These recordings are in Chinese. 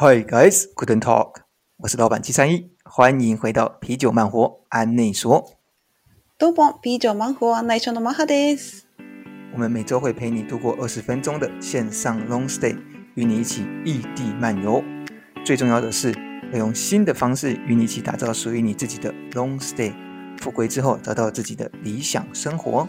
Hi guys, g o o d t a l k 我是老板七三一，欢迎回到啤酒慢活安内说。どうも、ビール慢活安内所のマハです。我们每周会陪你度过二十分钟的线上 long stay，与你一起异地漫游。最重要的是，会用新的方式与你一起打造属于你自己的 long stay，富归之后找到自己的理想生活。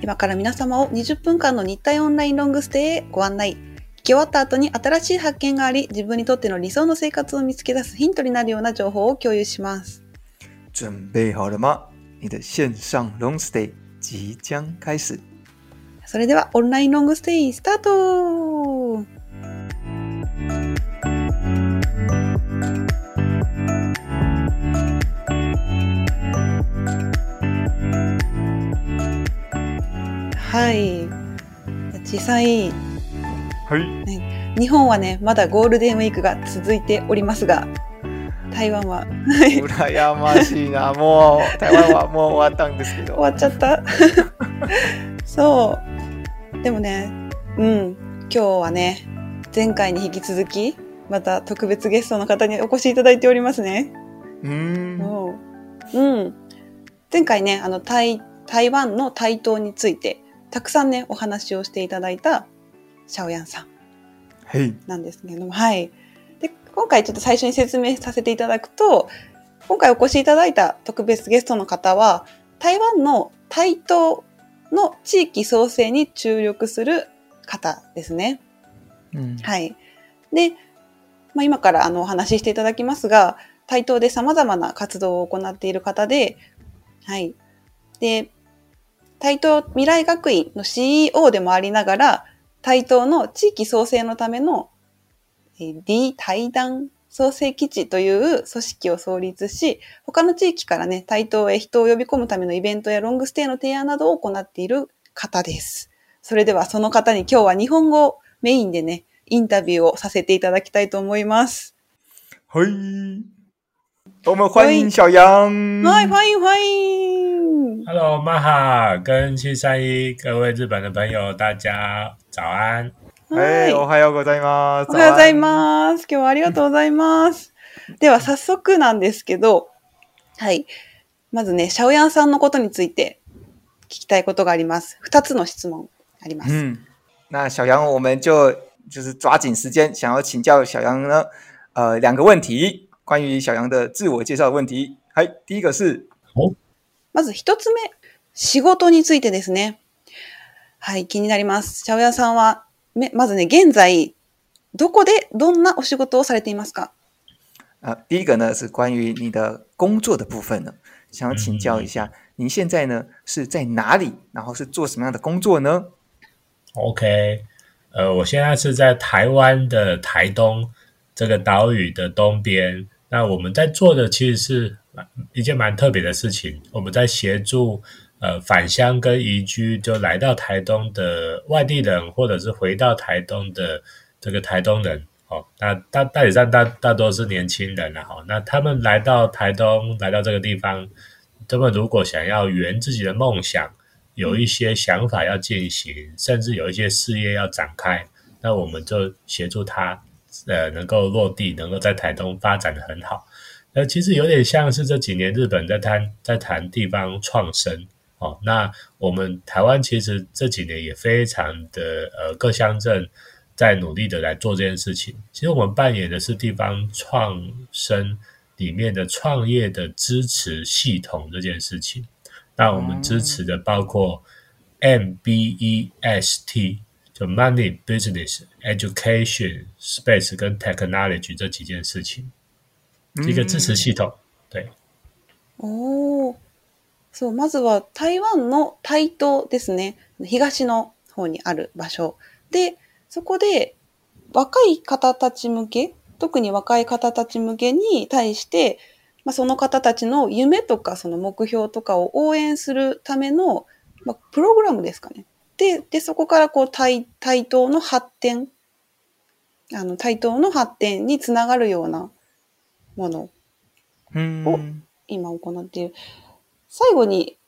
今から皆様を20分間の日替オンラインロングステイご案内。き終わった後に新しい発見があり、自分にとっての理想の生活を見つけ出すヒントになるような情報を共有します。準備好了吗？你的线上 long stay 即将开始。それではオンラインロングステイスタート。はい。実際はい、日本はねまだゴールデンウィークが続いておりますが台湾は羨ましいな もう台湾はもう終わったんですけど終わっちゃった そうでもねうん今日はね前回に引き続きまた特別ゲストの方にお越しいただいておりますねうんうん前回ねあの台台湾の台頭についてたくさんねお話をしていただいたシャオヤンさんなんですけれども、はい、で今回ちょっと最初に説明させていただくと今回お越しいただいた特別ゲストの方は台湾の台東の地域創生に注力する方ですね。うん、はい、で、まあ、今からあのお話ししていただきますが台東でさまざまな活動を行っている方で,、はい、で台東未来学院の CEO でもありながら対等の地域創生のための、えー、D 対談創生基地という組織を創立し、他の地域からね、対等へ人を呼び込むためのイベントやロングステイの提案などを行っている方です。それではその方に今日は日本語メインでね、インタビューをさせていただきたいと思います。はい。うも、欢迎小杨。い、欢迎欢迎。Hello，马哈跟七三一，各位日本的朋友，大家早安。はい、おはようございます。おはようございます。今日はありがとうございます。では、早速なんですけど、はい。まずね、シャオヤンさんのことについて聞きたいことがあります。二つの質問あります。うん、オ小ン、我们就就是抓紧时间，想要请教小杨呢，呃，两个问题，关于小杨的自我介绍问题。はい、第一个是，まず一つ目、仕事についてですね。嗨，気になります。シャウヤさんは、まずね現在どこでどんなお仕事をされていますか？啊，比格纳斯关于你的工作的部分呢，想请教一下，您现在呢是在哪里，然后是做什么样的工作呢？OK，呃，我现在是在台湾的台东这个岛屿的东边。那我们在做的其实是一件蛮特别的事情，我们在协助。呃，返乡跟移居就来到台东的外地人，或者是回到台东的这个台东人，哦，那大，大体上大大多是年轻人了，吼，那他们来到台东，来到这个地方，他们如果想要圆自己的梦想，有一些想法要进行，甚至有一些事业要展开，那我们就协助他，呃，能够落地，能够在台东发展的很好。呃，其实有点像是这几年日本在谈，在谈地方创生。哦，那我们台湾其实这几年也非常的呃，各乡镇在努力的来做这件事情。其实我们扮演的是地方创生里面的创业的支持系统这件事情。那我们支持的包括 M B E S T，就 Money、Business、Education、Space 跟 Technology 这几件事情，一个支持系统。对，哦。そう、まずは台湾の台東ですね。東の方にある場所。で、そこで若い方たち向け、特に若い方たち向けに対して、まあ、その方たちの夢とかその目標とかを応援するための、まあ、プログラムですかね。で、でそこからこう台、台東の発展、あの台東の発展につながるようなものを今行っている。最後に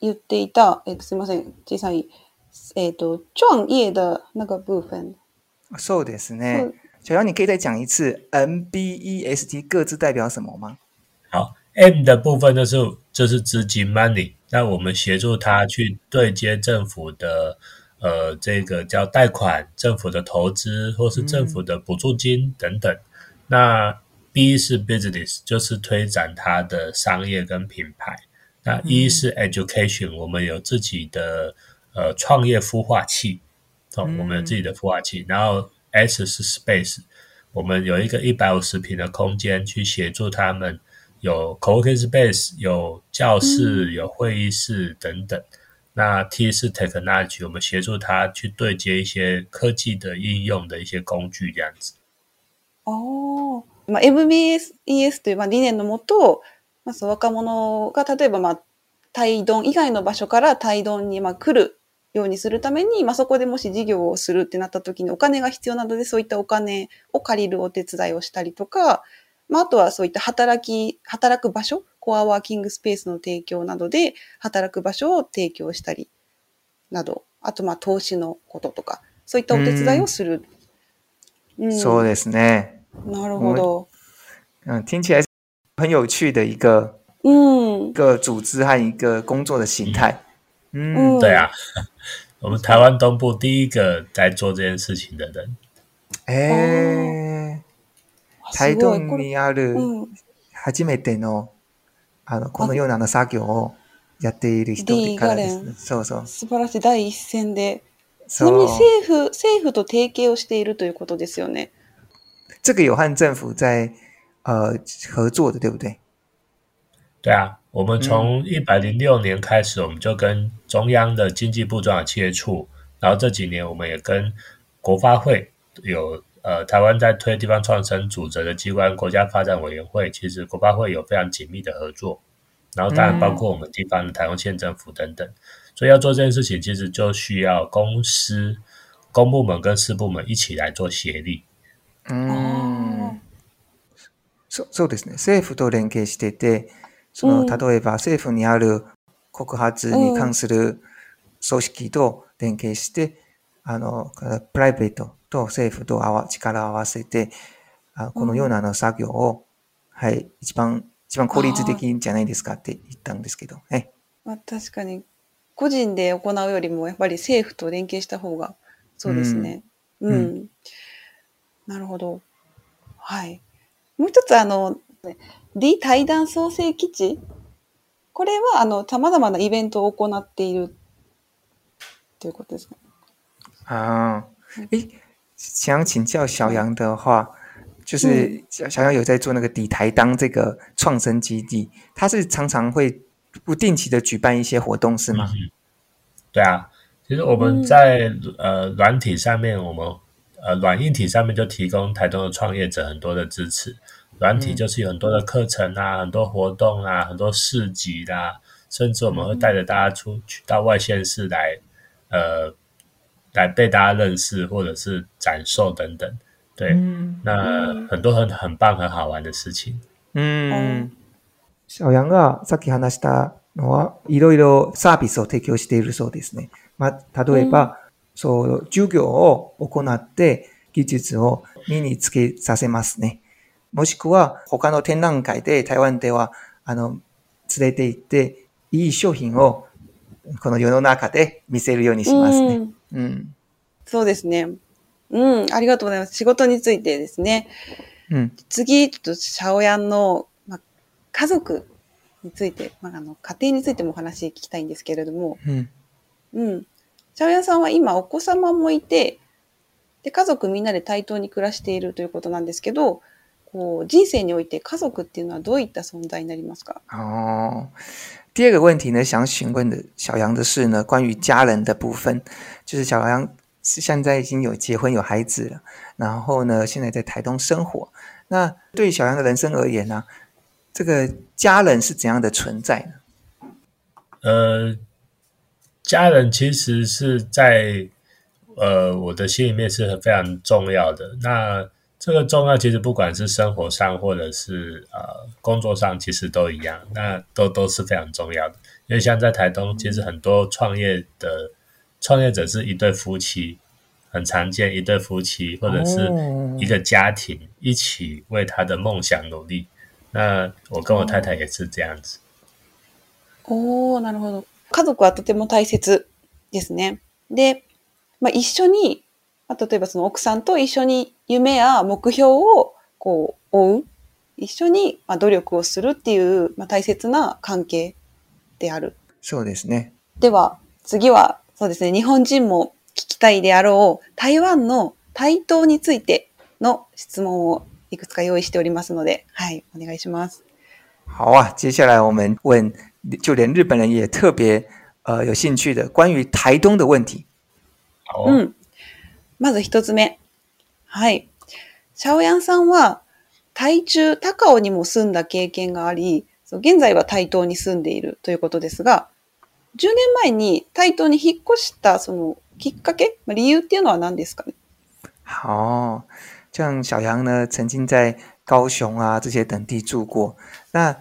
言っていた、えっとすみません、実際、えっと Chuan Ieda な部分。そうですね。小杨，你可以再讲一次 MBEST 各自代表什么吗？好，M 的部分就是就是资金 money，那我们协助他去对接政府的呃这个叫贷款、政府的投资或是政府的补助金等等。那 B 是 business，就是推展他的商业跟品牌。那一是 education，我们有自己的呃创业孵化器，哦，我们有自己的孵化器。然后 S 是 space，我们有一个一百五十平的空间去协助他们有 cooking space，有教室，有会议室等等。那 T 是 technology，我们协助他去对接一些科技的应用的一些工具这样子。哦，MBS ES 就是理念まう若者が例えば、まあ、タイドン以外の場所からタイドンにまあ来るようにするために、まあ、そこでもし事業をするってなった時にお金が必要なのでそういったお金を借りるお手伝いをしたりとか、まあ、あとはそういった働き働く場所コアワーキングスペースの提供などで働く場所を提供したりなどあとまあ投資のこととかそういったお手伝いをする。ん、そうですね。なるほど。很有趣的一个嗯一个组织和一个工作的形态。嗯，嗯对啊，我们台湾东部第一个在做这件事情的人。え台東にある初めての、あのこのようなの作業をやっている人からですそうそう。素晴らしい第一線で。ちなみに政府政府と提携をしているということですよね。这个有和政府在呃，合作的对不对？对啊，我们从一百零六年开始，我们就跟中央的经济部长有接触，然后这几年我们也跟国发会有呃，台湾在推地方创生组织的机关国家发展委员会，其实国发会有非常紧密的合作，然后当然包括我们地方的台湾县政府等等，所以要做这件事情，其实就需要公司、公部门跟私部门一起来做协力。嗯。そそうですね。政府と連携してて、その、例えば政府にある告発に関する組織と連携して、うん、あの、プライベートと政府とあわ力を合わせて、あこのようなの作業を、はい、一番、一番効率的じゃないですかって言ったんですけど、ね。まあ、確かに、個人で行うよりも、やっぱり政府と連携した方が、そうですね。うん。うん、なるほど。はい。もう一つあの、D 対談創生基地、これはあの様々なイベントを行っているということですね。ああ、え、想请教小杨的话、就是小杨有在做那个 D 対談这个创生基地，他是常常会不定期的举办一些活动是嗎？对啊，其实我们在呃软体上面我们呃，软硬体上面就提供台东的创业者很多的支持，软体就是有很多的课程啊，很多活动啊，很多市集啊，甚至我们会带着大家出去到外县市来，呃，来被大家认识或者是展售等等。对，那很多很很棒很好玩的事情。嗯。小杨啊，さっき話した、いろいろサービスを提供しているそうですね。ま、例えば。そう、授業を行って技術を身につけさせますね。もしくは他の展覧会で台湾では、あの、連れて行って、いい商品をこの世の中で見せるようにしますね。うんそうですね。うん、ありがとうございます。仕事についてですね。うん、次、ちょっと、シャオヤンの、ま、家族について、まあ、あの、家庭についてもお話聞きたいんですけれども、うん、うん。小杨さんは今お子様もいて、で家族みんなで対等に暮らしているということなんですけど、こう人生において家族っていうのはどういった存在になりますか？哦，第二个问题呢，想询问的小杨的是呢，关于家人的部分，就是小杨是现在已经有结婚有孩子了，然后呢，现在在台东生活。那对小杨的人生而言呢，这个家人是怎样的存在呢？呃。家人其实是在呃，我的心里面是非常重要的。那这个重要，其实不管是生活上，或者是呃工作上，其实都一样，那都都是非常重要的。因为像在台东，其实很多创业的创业者是一对夫妻，很常见一对夫妻或者是一个家庭一起为他的梦想努力。那我跟我太太也是这样子。哦，なるほど。家族はとても大切ですね。で、まあ、一緒に、まあ、例えばその奥さんと一緒に夢や目標をこう追う、一緒にまあ努力をするっていう、まあ、大切な関係である。そうですね。では、次は、そうですね、日本人も聞きたいであろう台湾の台頭についての質問をいくつか用意しておりますので、はい、お願いします。好啊，接下来我们问就连日本人也特别呃有兴趣的关于台东的问题。うん。まず一つ目。はい。シャオヤンさんは、台中、高尾にも住んだ経験があり、現在は台東に住んでいるということですが、10年前に台東に引っ越したそのきっかけ、理由っていうのは何ですかね好，像小杨呢，曾经在高雄啊这些等地住过。那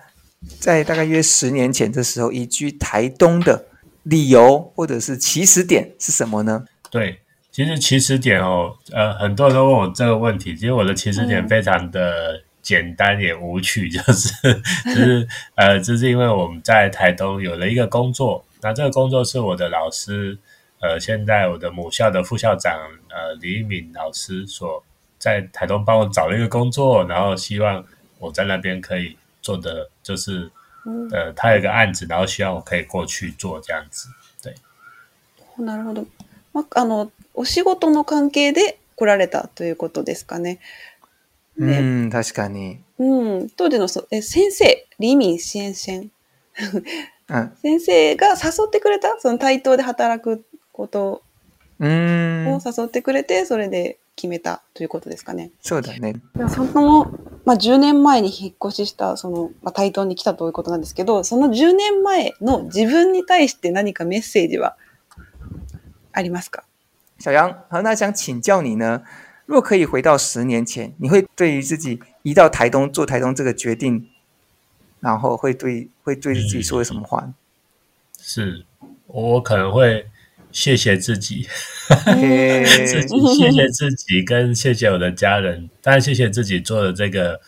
在大概约十年前的时候，移居台东的理由或者是起始点是什么呢？对，其实起始点哦，呃，很多人都问我这个问题。其实我的起始点非常的简单也无趣，就是 就是呃，就是因为我们在台东有了一个工作。那这个工作是我的老师，呃，现在我的母校的副校长呃李敏老师所在台东帮我找了一个工作，然后希望我在那边可以。做的就是，呃，他有个案子，然后希望我可以过去做这样子。对。なるほど。まあのお仕事の関係で来られたということですかね。ねうん、確かに。うん、当時のそえ先生、ンシェン。先生が誘ってくれたその対等で働くことを誘ってくれてそれで決めたということですかね。そうだね。そのまあ、10年前に引っ越ししたその、まあ、対等に来たということなんですけどその10年前の自分に対して何かメッセージはありますか小杨，好，那想请教你呢，若可以回到十年前，你会对于自己移到台东做台东这个决定，然后会对会对自己说什么话？是我可能会谢谢自己，自己谢谢自己，跟谢谢我的家人，当然谢谢自己做的这个，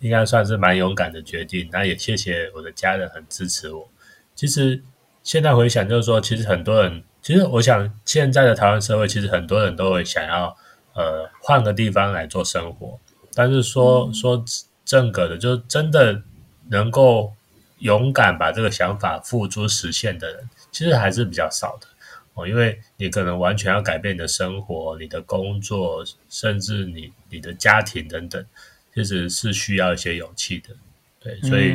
应该算是蛮勇敢的决定。那也谢谢我的家人很支持我。其实现在回想，就是说，其实很多人，其实我想现在的台湾社会，其实很多人都会想要呃换个地方来做生活，但是说说正格的，就是真的能够勇敢把这个想法付诸实现的人，其实还是比较少的。因为你可能完全要改变你的生活、你的工作，甚至你、你的家庭等等，其实是需要一些勇气的。对，所以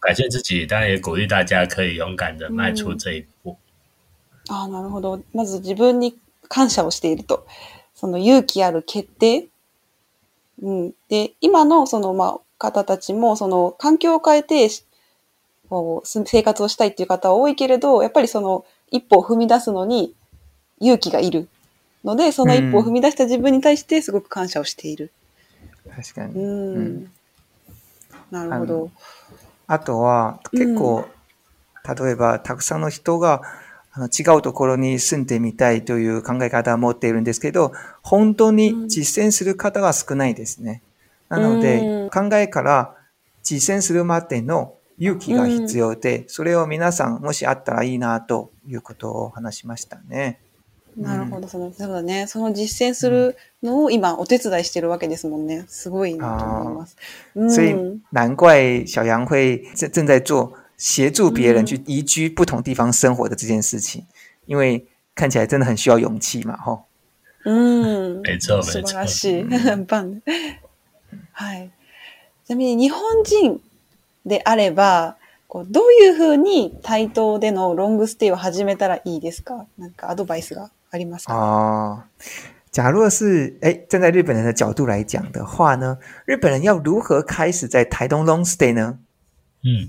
感谢自己，当然也鼓励大家可以勇敢的迈出这一步。啊，なるほど。まず自分に感謝をしていると、その勇気ある決定。うん。で今のそのまあ方たちもその環境を変えて、お、生活をしたいっていう方は多いけれど、やっぱりその。一歩を踏み出すのに勇気がいるので、その一歩を踏み出した自分に対してすごく感謝をしている。確かに。うん。なるほど。あとは、結構、例えば、たくさんの人が、あの違うところに住んでみたいという考え方を持っているんですけど、本当に実践する方が少ないですね。なので、考えから実践するまでの勇気が必要で、うん、それを皆さんもしあったらいいなということを話しましたね。なるほど、その、そうだね。その実践するのを今お手伝いしてるわけですもんね。すごいなと思います。うん、うん。怪小杨会正在做协助别人去移居不同地方生活的这件事情，因为看起来真的很需要勇气嘛，吼。嗯，没错，没错。素晴らしい、很 棒。はい。ちなみに日本人であれば、こうどういうふうに対等でのロングステイを始めたらいいですかなんかアドバイスがありますかあ假若是哎，站在日本人的角度来讲的话呢，日本人要如何开始在台东 long stay 呢？嗯，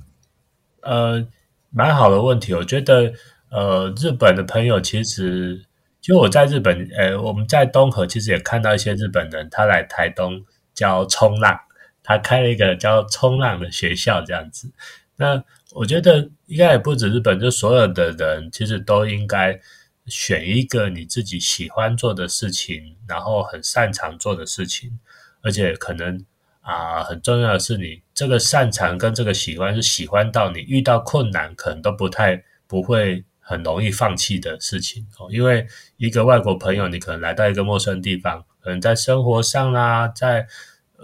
呃，蛮好的问题，我觉得呃，日本的朋友其实，就我在日本，呃，我们在东河其实也看到一些日本人，他来台东教冲浪，他开了一个叫冲浪的学校，这样子。那我觉得应该也不止日本，就所有的人其实都应该选一个你自己喜欢做的事情，然后很擅长做的事情。而且可能啊，很重要的是你这个擅长跟这个喜欢是喜欢到你遇到困难可能都不太不会很容易放弃的事情哦。因为一个外国朋友，你可能来到一个陌生地方，可能在生活上啦，在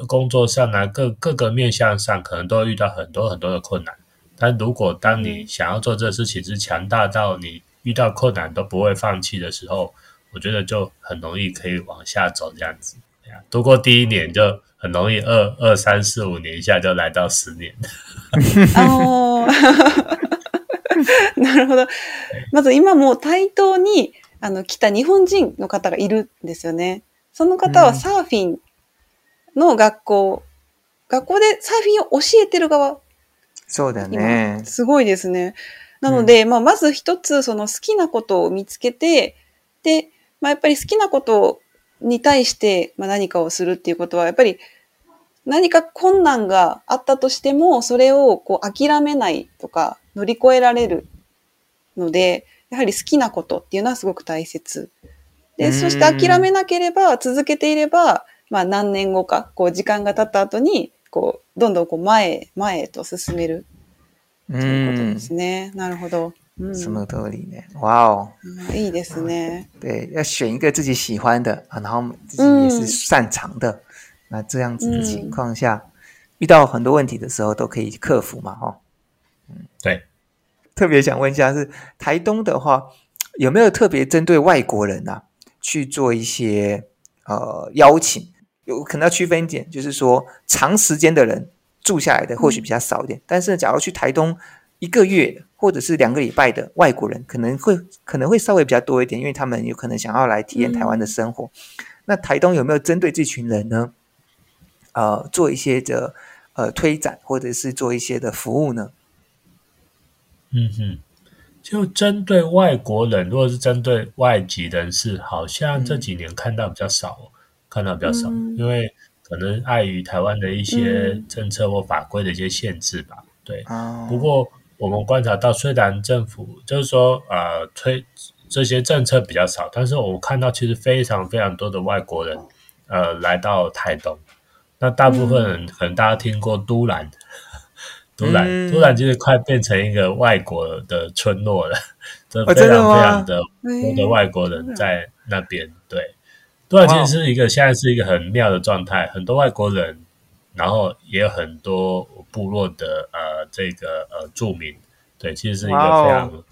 工作上啊，各各个面向上，可能都会遇到很多很多的困难。但如果当你想要做这事情，是强大到你遇到困难都不会放弃的时候，我觉得就很容易可以往下走这样子。哎度过第一年就很容易，二二三四五年一下就来到十年。哦，なるほど。まず今もう対にあの来た日本人の方らいるんですよね。その方はサーフィンの学校、学校でサーフィンを教えてる側。そうだね。すごいですね。なので、うん、まあ、まず一つ、その好きなことを見つけて、で、まあ、やっぱり好きなことに対して、まあ、何かをするっていうことは、やっぱり何か困難があったとしても、それをこう諦めないとか、乗り越えられるので、やはり好きなことっていうのはすごく大切。で、そして諦めなければ、続けていれば、あ何年後か、こう時間が経った後に、こうどんどんこう前、前と進める、うん、ことですね。なるほど。その通りね。わお。いいですね。对，要选一个自己喜欢的，然后自己也是擅长的，那这样子的情况下，遇到很多问题的时候都可以克服嘛，哈。对。特别想问一下，是台东的话，有没有特别针对外国人呐，去做一些呃邀请？有可能要区分一点，就是说长时间的人住下来的或许比较少一点，但是假如去台东一个月或者是两个礼拜的外国人，可能会可能会稍微比较多一点，因为他们有可能想要来体验台湾的生活。那台东有没有针对这群人呢？呃，做一些的呃推展或者是做一些的服务呢？嗯哼，就针对外国人，如果是针对外籍人士，好像这几年看到比较少。看到比较少，因为可能碍于台湾的一些政策或法规的一些限制吧。对，不过我们观察到，虽然政府就是说啊推这些政策比较少，但是我看到其实非常非常多的外国人呃来到台东。那大部分可能大家听过都兰，都兰，都兰就是快变成一个外国的村落了，这 非常非常的多的外国人在那边。对。耳其是一个现在是一个很妙的状态，很多外国人，然后也有很多部落的呃这个呃住民，对，其实是一个非常，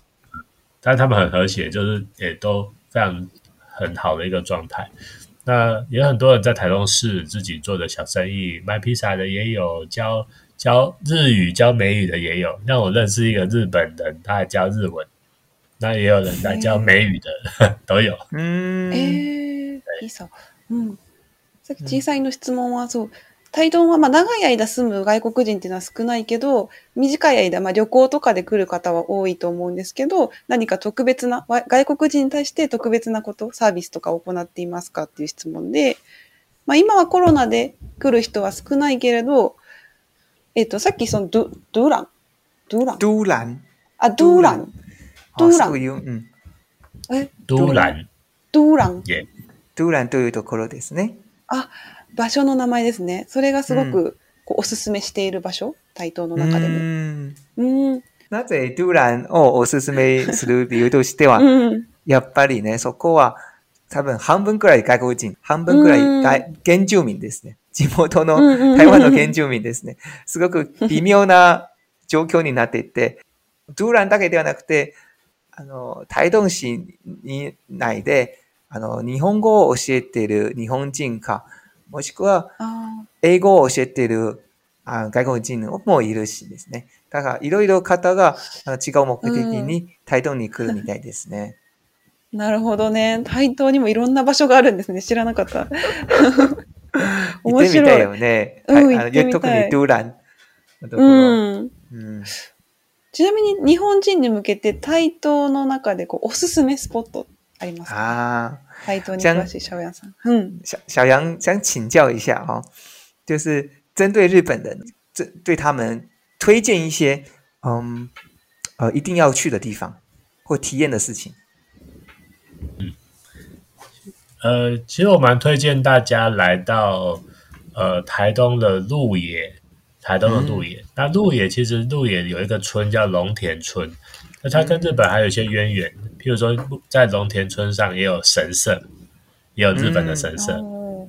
但他们很和谐，就是也都非常很好的一个状态。那也有很多人在台中市自己做的小生意，卖披萨的也有，教教日语教美语的也有。那我认识一个日本人，他还教日文。那也有人来教美语的、ー、都有。うん。えー、いいさ。さっき小さいの質問は、そう、タイドンはまあ長い間住む外国人っていうのは少ないけど、短い間、まあ、旅行とかで来る方は多いと思うんですけど、何か特別な、外国人に対して特別なこと、サービスとかを行っていますかっていう質問で、まあ、今はコロナで来る人は少ないけれど、えっ、ー、と、さっきそのド、ドゥーランドゥーランドゥーランあ、ドゥーラン杜蘭。そういう、うん。えゥーラン。ドゥーランというところですね。あ、場所の名前ですね。それがすごく、こうおすすめしている場所、台東の中でも。うん。なぜドゥーランをおすすめする理由としては、うん、やっぱりね、そこは多分半分くらい外国人、半分くらい原住民ですね。地元の、台湾の原住民ですね。すごく微妙な状況になっていて、ドゥーランだけではなくて、あの、台東市に内で、あの、日本語を教えている日本人か、もしくは、英語を教えているあ外国人もいるしですね。だから、いろいろ方が違う目的に台東に来るみたいですね。うん、なるほどね。台東にもいろんな場所があるんですね。知らなかった。面白い。行ってみたいよね。うん、はい、あの特にドゥーランうん、うんちなみに日本人に向けて台東の中でこうおすすめスポットありますか？台东日式シャワーさん。嗯，シ小シャ想请教一下哈，就是针对日本人，针对他们推荐一些嗯呃一定要去的地方或体验的事情。嗯，呃，其实我蛮推荐大家来到呃台东的鹿野。台东的鹿野，那鹿野其实鹿野有一个村叫龙田村，那它跟日本还有一些渊源。譬如说，在龙田村上也有神社，也有日本的神社。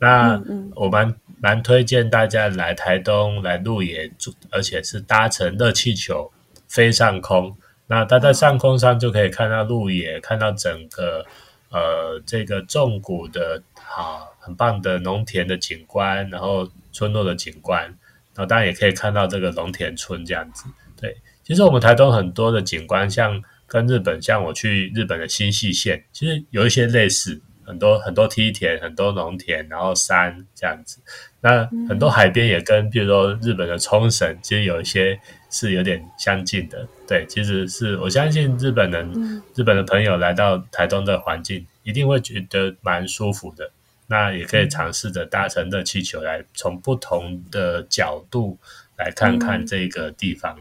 那我们蛮推荐大家来台东来鹿野住，而且是搭乘热气球飞上空。那它在上空上就可以看到鹿野，看到整个呃这个重谷的啊、很棒的农田的景观，然后村落的景观。当然也可以看到这个龙田村这样子，对。其实我们台东很多的景观，像跟日本，像我去日本的新细线，其实有一些类似，很多很多梯田，很多农田，然后山这样子。那很多海边也跟，比如说日本的冲绳，其实有一些是有点相近的。对，其实是我相信日本人，日本的朋友来到台东的环境，一定会觉得蛮舒服的。那也可以尝试着搭乘热气球来从不同的角度来看看这个地方。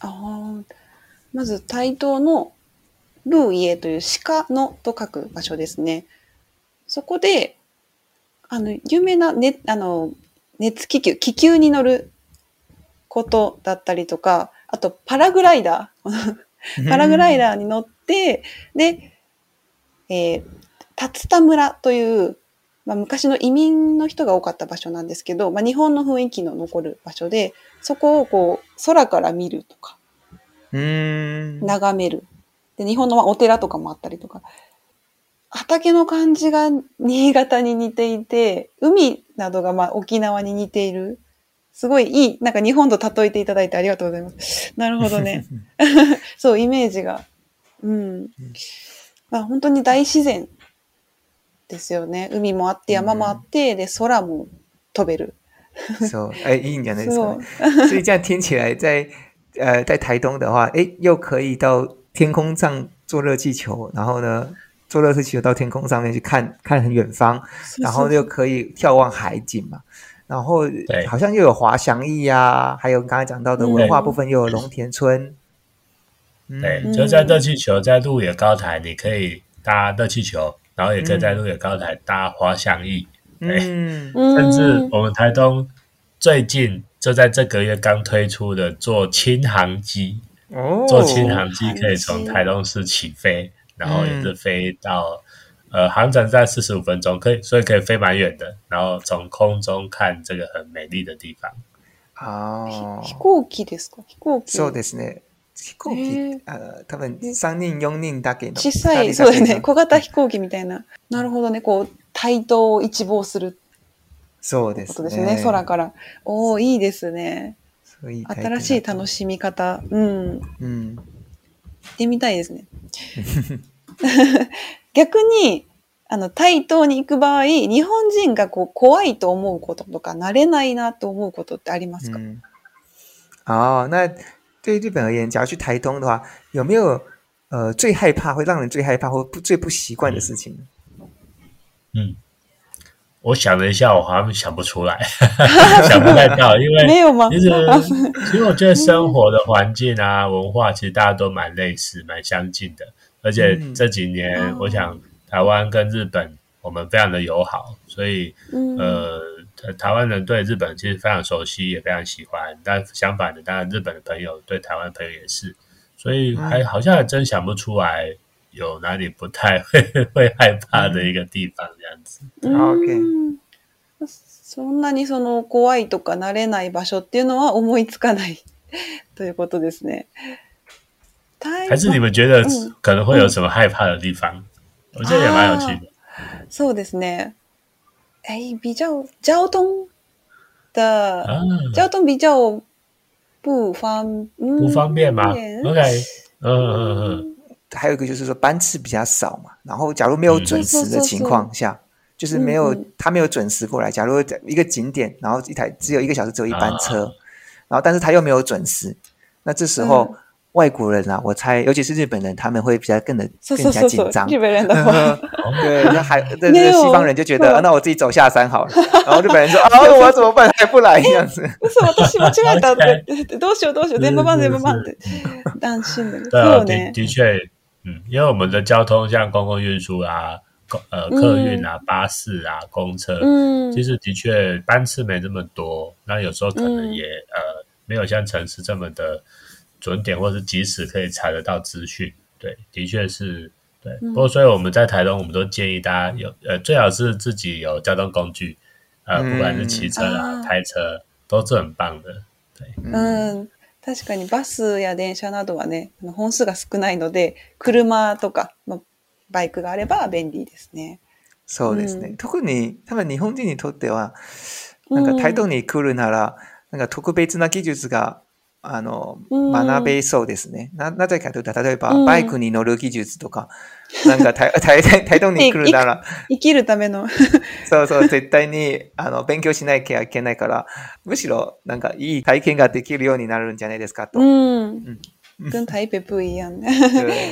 あまず台東のルーイエという鹿のと書く場所ですね。そこで、あの、有名な、ね、あの、熱気球、気球に乗ることだったりとか、あとパラグライダー。パラグライダーに乗って、で、えー、竜田村というまあ、昔の移民の人が多かった場所なんですけど、まあ、日本の雰囲気の残る場所でそこをこう空から見るとか眺めるで日本のお寺とかもあったりとか畑の感じが新潟に似ていて海などがまあ沖縄に似ているすごいいいなんか日本と例えていただいてありがとうございますなるほどね そうイメージがうん、まあ、本当に大自然ですよね。海もあって、山もあって、で空も飛べる。そう、え、いいじゃないですか？所以这样听起来，在呃在台东的话，哎，又可以到天空上坐热气球，然后呢，坐热气球到天空上面去看看很远方，然后又可以眺望海景嘛。然后好像又有滑翔翼啊，还有刚才讲到的文化部分，又有龙田村。对，就在热气球在鹿野高台，你可以搭热气球。然后也可以在鹿野高台搭花香翼，嗯，甚至我们台东最近就在这个月刚推出的坐轻航机，哦，做轻航机可以从台东市起飞，然后也是飞到，呃，航程在四十五分钟，可以，所以可以飞蛮远的，然后从空中看这个很美丽的地方。啊，飞机ですか？飞机。そうですね。飛行機、あ多分3人4人だけの小さいそうだね小型飛行機みたいななるほどねこう対等を一望するそうですねですね空からおおいいですね新しい楽しみ方うん、うん、行ってみたいですね 逆にあの対等に行く場合日本人がこう怖いと思うこととか慣れないなと思うことってありますか、うん、ああ对日本而言，假如去台东的话，有没有呃最害怕会让人最害怕或不最不习惯的事情？嗯，我想了一下，我好像想不出来，想不太到，因为没有吗？其实，其实我觉得生活的环境啊、文化，其实大家都蛮类似、蛮相近的。而且这几年，我想台湾跟日本我们非常的友好，所以呃。台湾人对日本其实非常熟悉，也非常喜欢。但相反的，当然日本的朋友对台湾朋友也是，所以还好像还真想不出来有哪里不太会会害怕的一个地方这样子。嗯，そんなにその怖いとか慣れない場所っていうのは思いつかない ということですね。台湾还是你们觉得可能会有什么害怕的地方？我觉得也蛮有趣的。そうですね。哎，比较交通的交通比较不方嗯、不方便嘛？OK，嗯嗯嗯。还有一个就是说班次比较少嘛，然后假如没有准时的情况下，就是没有他没有准时过来。假如在一个景点，然后一台只有一个小时只有一班车，然后但是他又没有准时，那这时候。外国人啊，我猜，尤其是日本人，他们会比较更的更加紧张。日本人的话，对，那还 那那西方人就觉得，那我自己走下山好了。然后日本人说：“啊，我怎么办？还不来？”这样子。哎，我说，我错，我错，我错，对对对，多少多少，慢慢慢慢，对，担心的很。对的的确，嗯，因为我们的交通像公共运输啊，呃，客运啊，巴士啊，公车，嗯，其实的确班次没这么多，那有时候可能也呃，没有像城市这么的。准点或是及时可以查得到资讯，对，的确是，对。不过所以我们在台东，我们都建议大家有，呃，最好是自己有交通工具，呃，不管是骑车啊、开车，都是很棒的。对，嗯，確かにバスや電車などはね、本数が少ないので、車とかバイクがあれば便利ですね。そうですね。特に多分日本人にとっては、なんか台東に来るならなんか特別な技術があの、学べそうですね。な、なぜかというと、例えば、バイクに乗る技術とか、なんか台、台、台東に来るなら。生きるための。そうそう、絶対に、あの、勉強しなきゃいけないから、むしろ、なんか、いい体験ができるようになるんじゃないですか、と。うん、うん 跟台北不一样，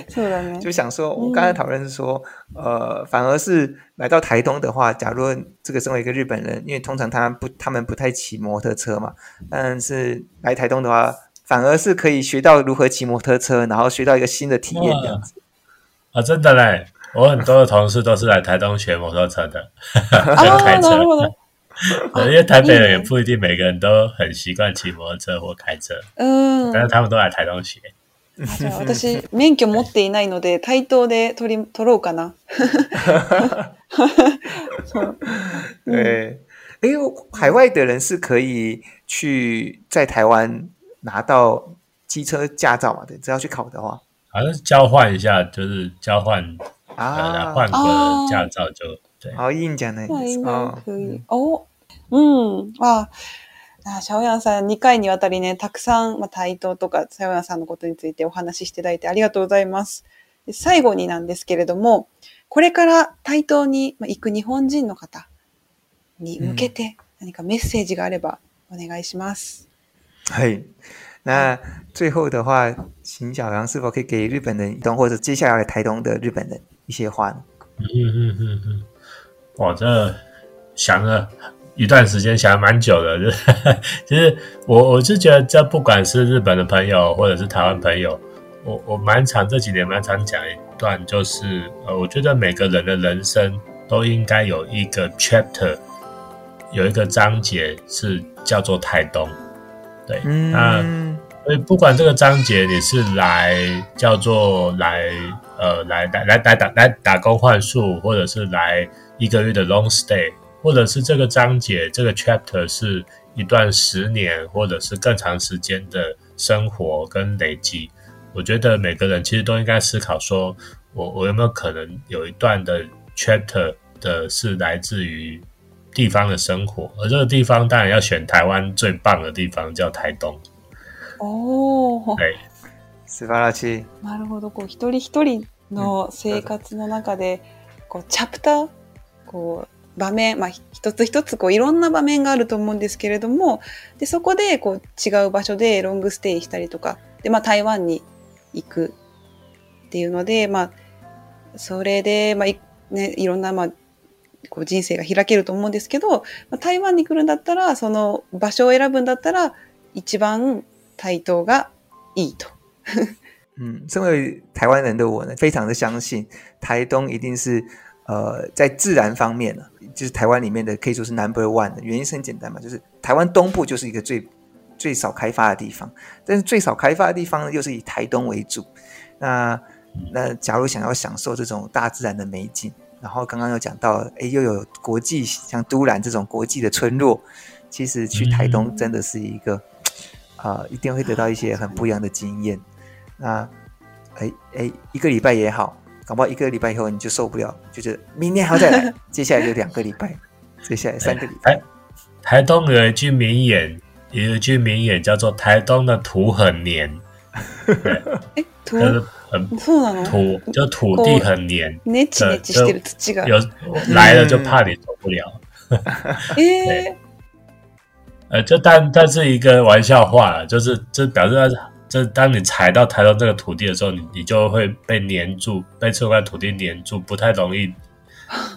错 了没？就想说，我们刚才讨论是说，呃，反而是来到台东的话，假如这个身为一个日本人，因为通常他不，他们不太骑摩托车嘛，但是来台东的话，反而是可以学到如何骑摩托车，然后学到一个新的体验样子。啊，真的嘞！我很多的同事都是来台东学摩托车的，学 开车。因为台北人也不一定每个人都很习惯骑摩托车或开车，嗯，但是他们都来台东学。じゃあ 私、免許持っていないので、対等で取り、取ろうかな。そ うえ、哎呦，海外的人是可以去在台湾拿到机车驾照嘛？对，只要去考的话，好像是交换一下，就是交换啊，换个驾照就对。好，印讲的哦，可以哦，嗯，哇。あシャオヤンさん2回にわたりね、たくさん、まあ、対等とか、シャオヤンさんのことについてお話ししていただいてありがとうございます。最後になんですけれども、これから対等に行く日本人の方に向けて何かメッセージがあればお願いします。うん、はい。那最后的话，秦小杨是否可以给日本人移动或者接下来台东的日本人一些话呢？嗯嗯嗯嗯，我这想了一段时间想蛮久的，就其实我我是觉得，这不管是日本的朋友，或者是台湾朋友，我我蛮常这几年蛮常讲一段，就是呃，我觉得每个人的人生都应该有一个 chapter，有一个章节是叫做太东，对，那所以不管这个章节你是来叫做来呃来来来打打来打工换数，或者是来一个月的 long stay。或者是这个章节，这个 chapter 是一段十年或者是更长时间的生活跟累积。我觉得每个人其实都应该思考：说我我有没有可能有一段的 chapter 的是来自于地方的生活？而这个地方当然要选台湾最棒的地方，叫台东。哦，对，十八拉七，马的我都一人一人，的生活の中で，こうこう。場面、まあ、一つ一つこういろんな場面があると思うんですけれどもでそこでこう違う場所でロングステイしたりとかで、まあ、台湾に行くっていうので、まあ、それで、まあね、いろんな、まあ、こう人生が開けると思うんですけど、まあ、台湾に来るんだったらその場所を選ぶんだったら一番台東がいいと。嗯，身为台湾人的我呢，非常的相信台东一定是呃，在自然方面呢，就是台湾里面的可以说是 number one 的原因是很简单嘛，就是台湾东部就是一个最最少开发的地方，但是最少开发的地方呢，又是以台东为主。那那假如想要享受这种大自然的美景，然后刚刚又讲到，哎，又有国际像都兰这种国际的村落，其实去台东真的是一个啊，一定会得到一些很不一样的经验。那哎哎，一个礼拜也好。不好一个礼拜以后你就受不了，就是明年还要来，接下来有两个礼拜，接下来三个礼拜。台东有一句名言，有一句名言叫做“台东的土很黏”。哎，土很土，就土地很黏。的有来了就怕你受不了。诶，呃，就但但是一个玩笑话了，就是这表示。这当你踩到台东这个土地的时候，你你就会被黏住，被这块土地黏住，不太容易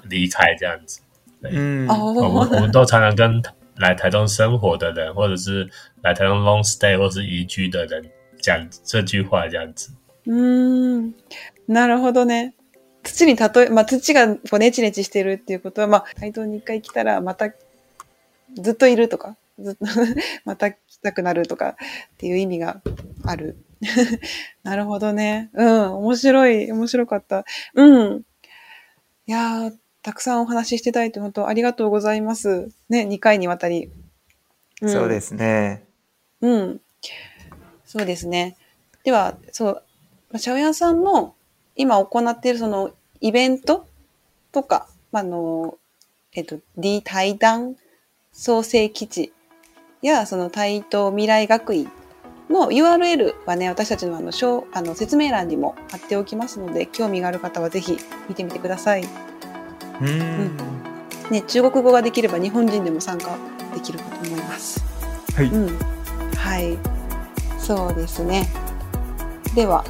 离开这样子。嗯，我们我们都常常跟来台东生活的人，或者是来台东 long stay 或是移居的人讲这句话这样子。嗯，なるほどね。土に例えま土がこねちねちしているっていうことはま台東に一回来たらまたずっといるとか。ずっと また来たくなるとかっていう意味がある。なるほどね。うん、面白い、面白かった。うん。いやー、たくさんお話ししていただいて本当ありがとうございます。ね、2回にわたり。うん、そうですね。うん。そうですね。では、そう、シャオヤンさんの今行っているそのイベントとか、あの、えっと、D 対談創生基地やその対等未来学院の URL はね私たちのあのあの説明欄にも貼っておきますので興味がある方はぜひ見てみてください。うんうんね、中国語ができれば日本人でも参加できるかと思います。はい、うん、はいそうですねでは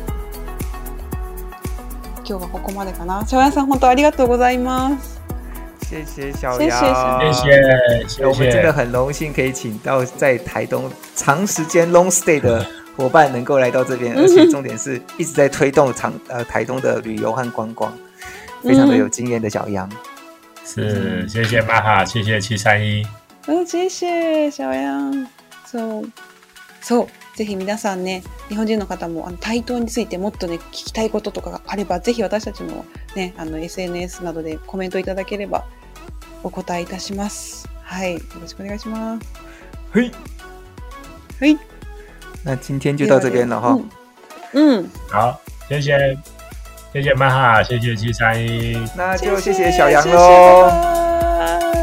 今日はここまでかな。しょやさん、本当ありがとうございます。谢谢小杨，谢谢，我们真的很荣幸可以请到在台东长时间 long stay 的伙伴能够来到这边，而且重点是一直在推动长呃台东的旅游和观光，非常的有经验的小杨，是，谢谢马哈，谢谢七三一，嗯，谢谢小杨，so so，ぜひ皆さんね、日本人の方も、あの台東についてもっとね聞きたいこととかがあれば、ぜひ私たちもね、あの S N S などでコメントいただければ。お答えいたします。はい、よろしくお願いします。はい。はい。那今天就到这边了哈。嗯，好，谢谢，谢谢曼哈，谢谢七三一，那就谢谢小杨喽。谢谢拜拜